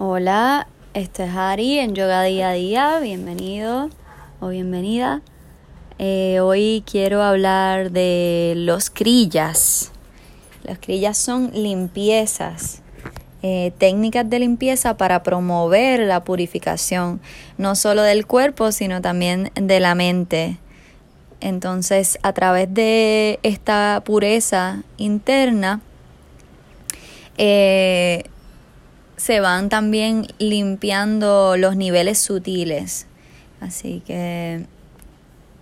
Hola, esto es Ari en Yoga Día a Día. Bienvenido o bienvenida. Eh, hoy quiero hablar de los crillas. Los crillas son limpiezas, eh, técnicas de limpieza para promover la purificación, no solo del cuerpo, sino también de la mente. Entonces, a través de esta pureza interna, eh, se van también limpiando los niveles sutiles. Así que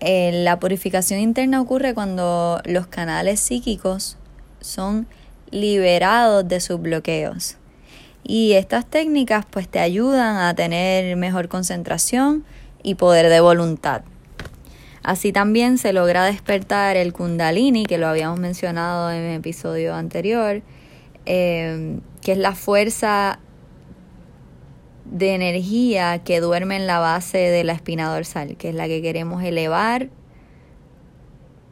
eh, la purificación interna ocurre cuando los canales psíquicos son liberados de sus bloqueos. Y estas técnicas pues te ayudan a tener mejor concentración y poder de voluntad. Así también se logra despertar el kundalini, que lo habíamos mencionado en el episodio anterior, eh, que es la fuerza de energía que duerme en la base de la espina dorsal, que es la que queremos elevar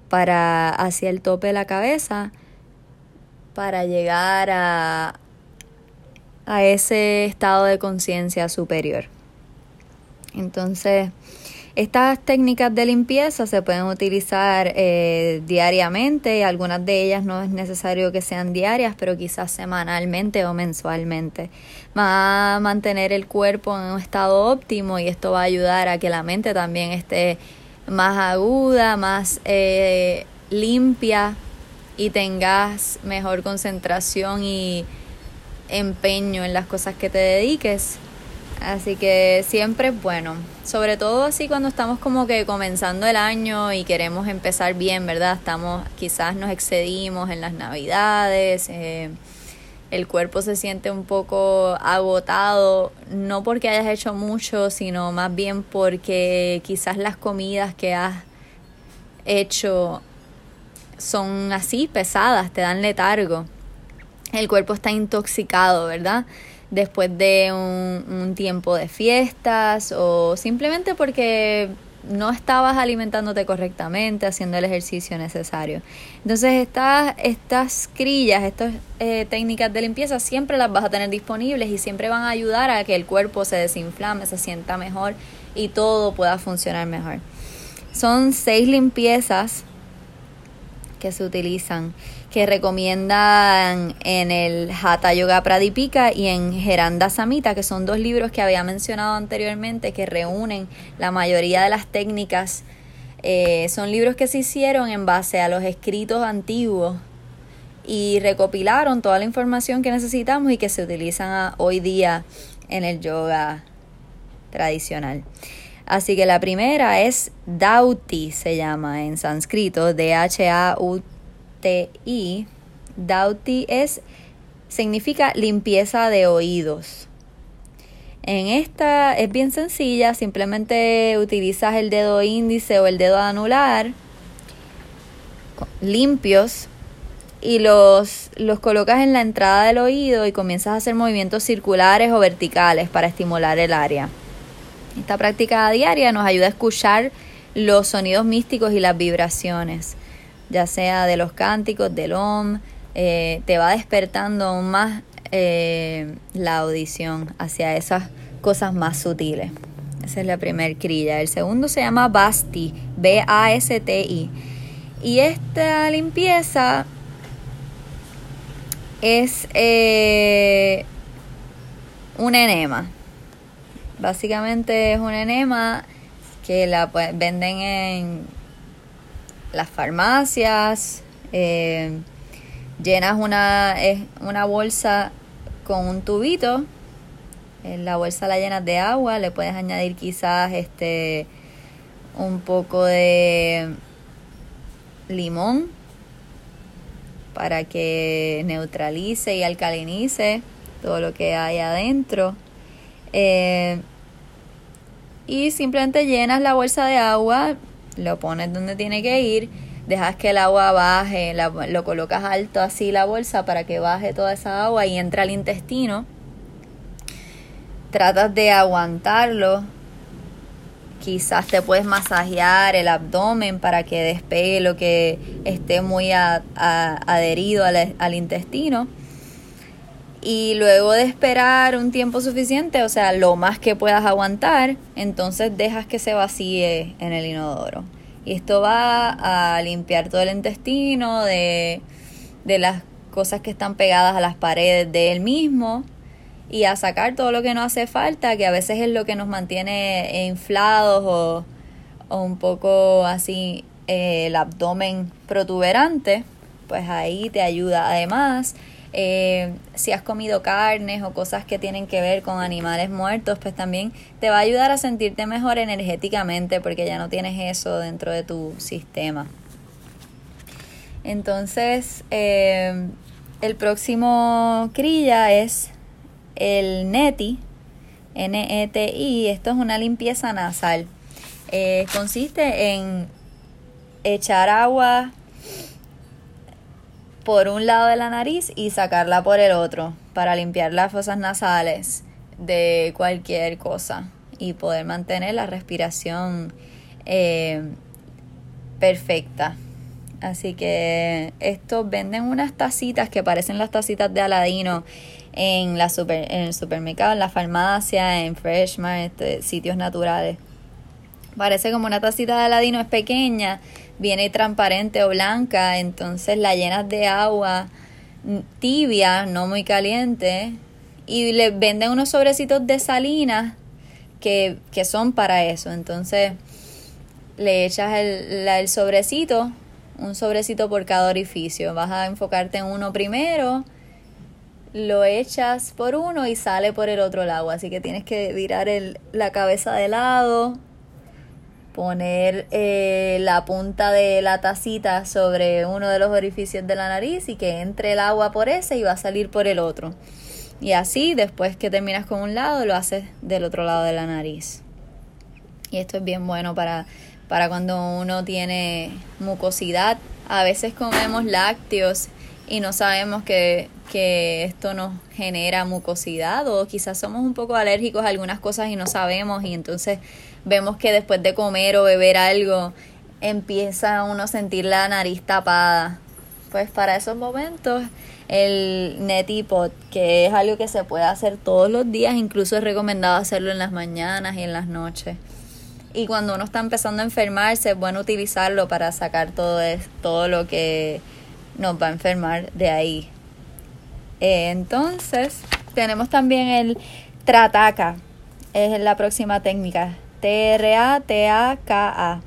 para hacia el tope de la cabeza para llegar a, a ese estado de conciencia superior. Entonces, estas técnicas de limpieza se pueden utilizar eh, diariamente, algunas de ellas no es necesario que sean diarias, pero quizás semanalmente o mensualmente. Va a mantener el cuerpo en un estado óptimo y esto va a ayudar a que la mente también esté más aguda, más eh, limpia y tengas mejor concentración y empeño en las cosas que te dediques. Así que siempre es bueno, sobre todo así cuando estamos como que comenzando el año y queremos empezar bien, ¿verdad? Estamos, quizás nos excedimos en las navidades, eh, el cuerpo se siente un poco agotado, no porque hayas hecho mucho, sino más bien porque quizás las comidas que has hecho son así pesadas, te dan letargo. El cuerpo está intoxicado, ¿verdad? Después de un, tiempo de fiestas o simplemente porque no estabas alimentándote correctamente, haciendo el ejercicio necesario. Entonces estas, estas crillas, estas eh, técnicas de limpieza siempre las vas a tener disponibles y siempre van a ayudar a que el cuerpo se desinflame, se sienta mejor y todo pueda funcionar mejor. Son seis limpiezas que se utilizan que recomiendan en el Hatha Yoga Pradipika y en Geranda Samhita, que son dos libros que había mencionado anteriormente, que reúnen la mayoría de las técnicas. Eh, son libros que se hicieron en base a los escritos antiguos y recopilaron toda la información que necesitamos y que se utilizan hoy día en el yoga tradicional. Así que la primera es Dauti, se llama en sánscrito, D-H-A-U-T y Dauti es significa limpieza de oídos. En esta es bien sencilla, simplemente utilizas el dedo índice o el dedo anular limpios y los, los colocas en la entrada del oído y comienzas a hacer movimientos circulares o verticales para estimular el área. Esta práctica diaria nos ayuda a escuchar los sonidos místicos y las vibraciones ya sea de los cánticos, del OM, eh, te va despertando aún más eh, la audición hacia esas cosas más sutiles. Esa es la primer crilla. El segundo se llama Basti, B-A-S-T-I. Y esta limpieza es eh, un enema. Básicamente es un enema que la venden en las farmacias, eh, llenas una, una bolsa con un tubito, en la bolsa la llenas de agua, le puedes añadir quizás este un poco de limón para que neutralice y alcalinice todo lo que hay adentro. Eh, y simplemente llenas la bolsa de agua, lo pones donde tiene que ir, dejas que el agua baje, lo colocas alto así la bolsa para que baje toda esa agua y entra al intestino. Tratas de aguantarlo. Quizás te puedes masajear el abdomen para que despegue lo que esté muy adherido al, al intestino. Y luego de esperar un tiempo suficiente, o sea, lo más que puedas aguantar, entonces dejas que se vacíe en el inodoro. Y esto va a limpiar todo el intestino de, de las cosas que están pegadas a las paredes de él mismo y a sacar todo lo que no hace falta, que a veces es lo que nos mantiene inflados o, o un poco así eh, el abdomen protuberante, pues ahí te ayuda. Además, eh, si has comido carnes o cosas que tienen que ver con animales muertos, pues también te va a ayudar a sentirte mejor energéticamente porque ya no tienes eso dentro de tu sistema. Entonces, eh, el próximo crilla es el NETI, N-E-T-I. Esto es una limpieza nasal. Eh, consiste en echar agua por un lado de la nariz y sacarla por el otro para limpiar las fosas nasales de cualquier cosa y poder mantener la respiración eh, perfecta. Así que estos venden unas tacitas que parecen las tacitas de Aladino en, la super, en el supermercado, en la farmacia, en Freshmart, este, sitios naturales. Parece como una tacita de Aladino, es pequeña, viene transparente o blanca, entonces la llenas de agua tibia, no muy caliente, y le venden unos sobrecitos de salinas que, que son para eso. Entonces le echas el, el sobrecito, un sobrecito por cada orificio. Vas a enfocarte en uno primero, lo echas por uno y sale por el otro lado. Así que tienes que virar el, la cabeza de lado, poner eh, la punta de la tacita sobre uno de los orificios de la nariz y que entre el agua por ese y va a salir por el otro. Y así, después que terminas con un lado, lo haces del otro lado de la nariz. Y esto es bien bueno para, para cuando uno tiene mucosidad. A veces comemos lácteos y no sabemos que, que esto nos genera mucosidad o quizás somos un poco alérgicos a algunas cosas y no sabemos y entonces vemos que después de comer o beber algo empieza uno a sentir la nariz tapada. Pues para esos momentos el netipot, que es algo que se puede hacer todos los días, incluso es recomendado hacerlo en las mañanas y en las noches. Y cuando uno está empezando a enfermarse, es bueno utilizarlo para sacar todo, todo lo que nos va a enfermar de ahí. Eh, entonces, tenemos también el Trataka, es la próxima técnica. T-R-A-T-A-K-A.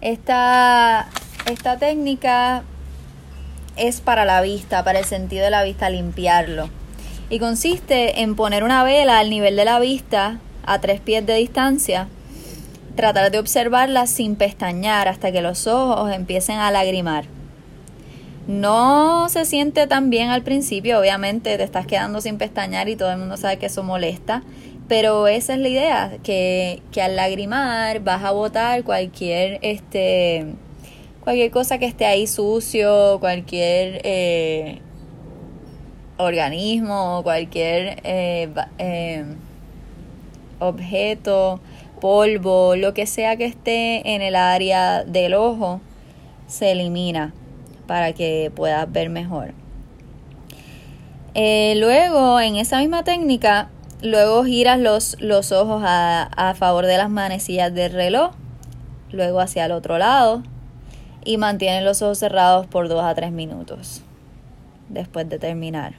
Esta, esta técnica es para la vista, para el sentido de la vista, limpiarlo. Y consiste en poner una vela al nivel de la vista a tres pies de distancia, tratar de observarla sin pestañear hasta que los ojos empiecen a lagrimar. No se siente tan bien al principio, obviamente te estás quedando sin pestañear y todo el mundo sabe que eso molesta, pero esa es la idea, que, que al lagrimar vas a botar cualquier, este, cualquier cosa que esté ahí sucio, cualquier eh, organismo, cualquier eh, eh, objeto, polvo, lo que sea que esté en el área del ojo, se elimina para que puedas ver mejor. luego, en esa misma técnica, Luego giras los, los ojos a, a favor de las manecillas del reloj, luego hacia el otro lado y mantienes los ojos cerrados por 2 a 3 minutos después de terminar.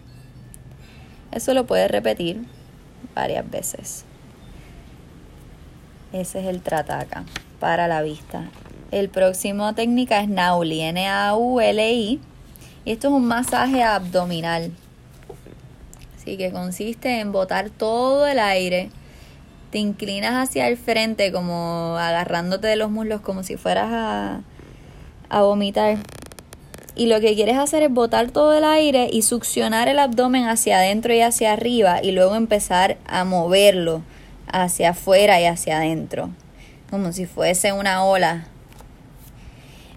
Eso lo puedes repetir varias veces. Ese es el trataka para la vista. El próximo técnica es Nauli, N-A-U-L-I. Y esto es un masaje abdominal y que consiste en botar todo el aire. Te inclinas hacia el frente como agarrándote de los muslos como si fueras a, a vomitar. Y lo que quieres hacer es botar todo el aire y succionar el abdomen hacia adentro y hacia arriba y luego empezar a moverlo hacia afuera y hacia adentro, como si fuese una ola.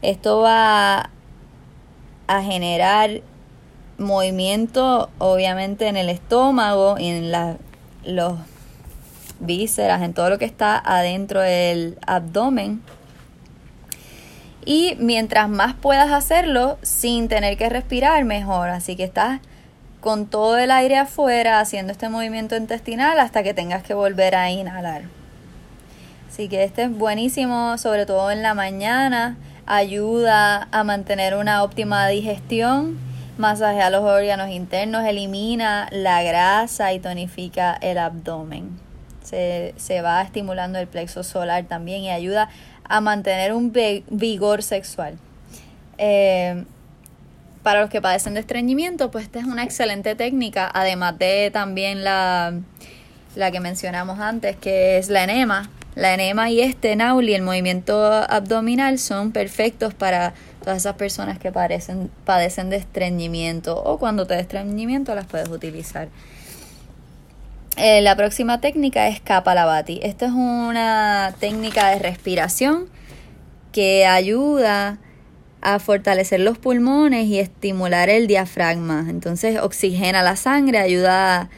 Esto va a generar movimiento obviamente en el estómago y en la, los vísceras, en todo lo que está adentro del abdomen. Y mientras más puedas hacerlo sin tener que respirar, mejor. Así que estás con todo el aire afuera haciendo este movimiento intestinal hasta que tengas que volver a inhalar. Así que este es buenísimo, sobre todo en la mañana, ayuda a mantener una óptima digestión, masajea los órganos internos, elimina la grasa y tonifica el abdomen. Se, va estimulando el plexo solar también y ayuda a mantener un vigor sexual. Eh, para los que padecen de estreñimiento, pues esta es una excelente técnica, además de también la, la que mencionamos antes, que es la enema. La enema y este nauli, el movimiento abdominal, son perfectos para todas esas personas que padecen, padecen de estreñimiento o cuando te da estreñimiento las puedes utilizar. Eh, la próxima técnica es Kapalabhati. Esta es una técnica de respiración que ayuda a fortalecer los pulmones y estimular el diafragma. Entonces oxigena la sangre, ayuda a,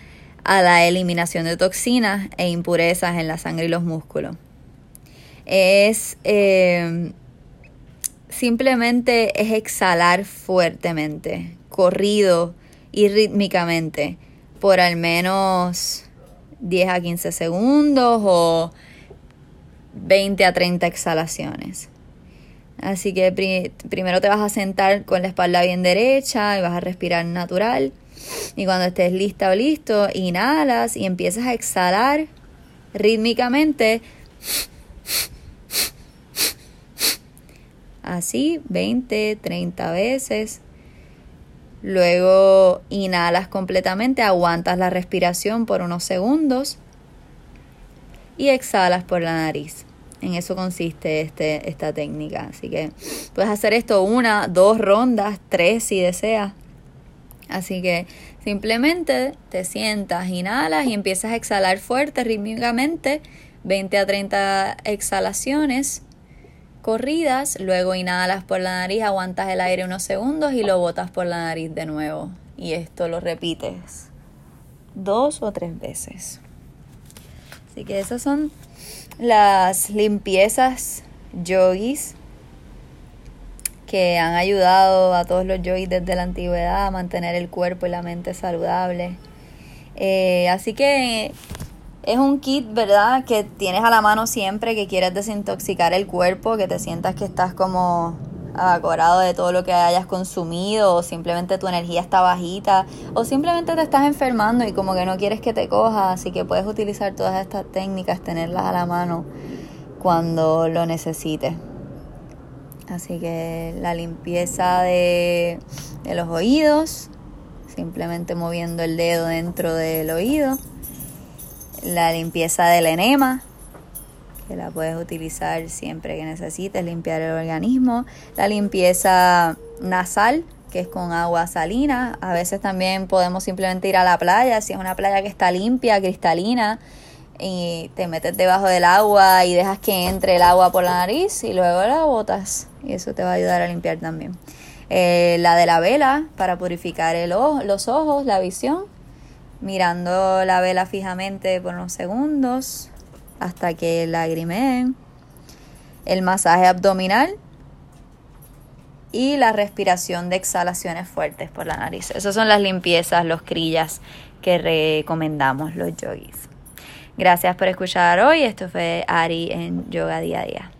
la eliminación de toxinas e impurezas en la sangre y los músculos. Es eh, simplemente es exhalar fuertemente, corrido y rítmicamente por al menos 10 a 15 segundos o 20 a 30 exhalaciones. Así que primero te vas a sentar con la espalda bien derecha y vas a respirar natural. Y cuando estés lista o listo, inhalas y empiezas a exhalar rítmicamente. Así, 20, 30 veces. Luego inhalas completamente, aguantas la respiración por unos segundos y exhalas por la nariz. En eso consiste este, esta técnica. Así que puedes hacer esto una, dos rondas, tres si deseas. Así que simplemente te sientas, inhalas y empiezas a exhalar fuerte, rítmicamente, 20 a 30 exhalaciones corridas, luego inhalas por la nariz, aguantas el aire unos segundos y lo botas por la nariz de nuevo. Y esto lo repites dos o tres veces. Así que esas son las limpiezas yogis que han ayudado a todos los yogis desde la antigüedad a mantener el cuerpo y la mente saludable. Eh, así que es un kit, ¿verdad? Que tienes a la mano siempre que quieres desintoxicar el cuerpo, que te sientas que estás como acordado de todo lo que hayas consumido o simplemente tu energía está bajita o simplemente te estás enfermando y como que no quieres que te coja, así que puedes utilizar todas estas técnicas, tenerlas a la mano cuando lo necesites. Así que la limpieza de, los oídos, simplemente moviendo el dedo dentro del oído. La limpieza del enema, que la puedes utilizar siempre que necesites limpiar el organismo. La limpieza nasal, que es con agua salina. A veces también podemos simplemente ir a la playa, si es una playa que está limpia, cristalina, y te metes debajo del agua y dejas que entre el agua por la nariz y luego la botas. Y eso te va a ayudar a limpiar también. Eh, la de la vela, para purificar el los ojos, la visión. Mirando la vela fijamente por unos segundos hasta que lagrimeen, el masaje abdominal y la respiración de exhalaciones fuertes por la nariz. Esas son las limpiezas, los crillas que recomendamos los yogis. Gracias por escuchar hoy. Esto fue Ari en Yoga Día a Día.